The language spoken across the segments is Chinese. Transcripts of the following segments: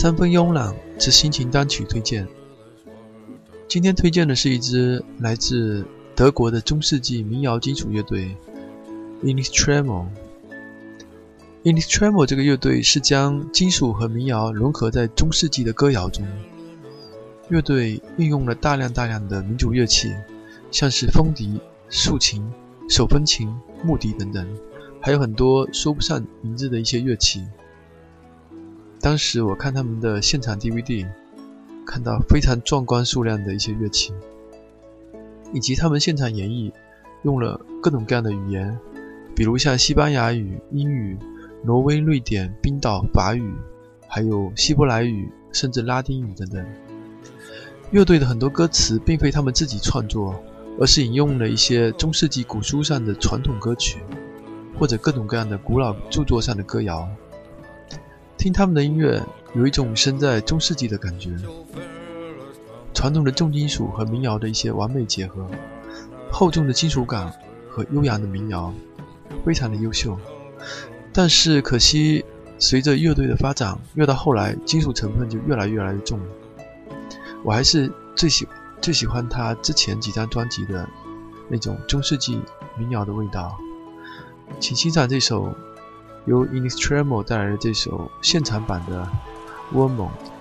三分慵懒之心情单曲推荐。今天推荐的是一支来自德国的中世纪民谣金属乐队 i n i s t r e m o i n i s t r e m o 这个乐队是将金属和民谣融合在中世纪的歌谣中。乐队运用了大量大量的民族乐器，像是风笛、竖琴、手风琴、木笛等等，还有很多说不上名字的一些乐器。当时我看他们的现场 DVD，看到非常壮观数量的一些乐器，以及他们现场演绎用了各种各样的语言，比如像西班牙语、英语、挪威、瑞典、冰岛法语，还有希伯来语，甚至拉丁语等等。乐队的很多歌词并非他们自己创作，而是引用了一些中世纪古书上的传统歌曲，或者各种各样的古老著作上的歌谣。听他们的音乐，有一种身在中世纪的感觉。传统的重金属和民谣的一些完美结合，厚重的金属感和悠扬的民谣，非常的优秀。但是可惜，随着乐队的发展，越到后来，金属成分就越来越来越重。我还是最喜最喜欢他之前几张专辑的那种中世纪民谣的味道。请欣赏这首。由 i n e x t r e m o 带来的这首现场版的《Warm》。Allt je det är mäkt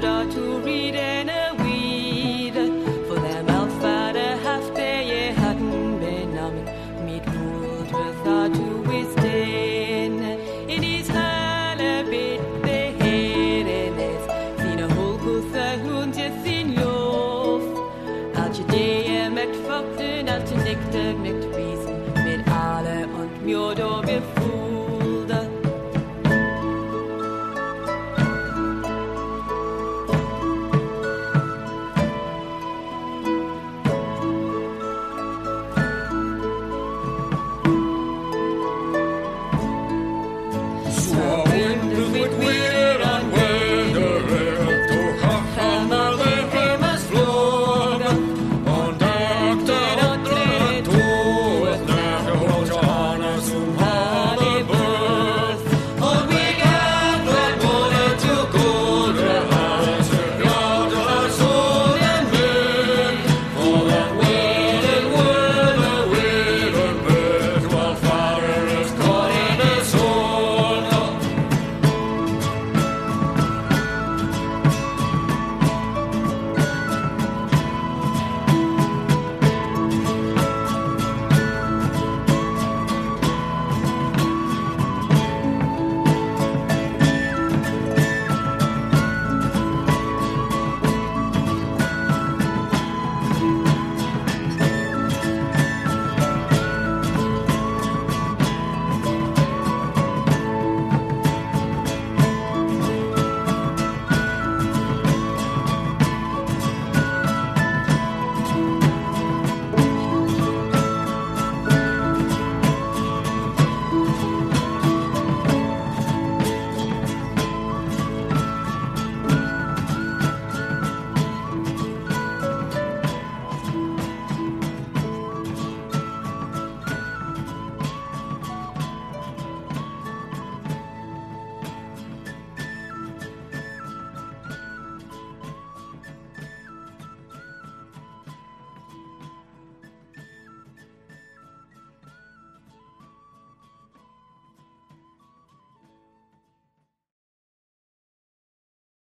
To read it.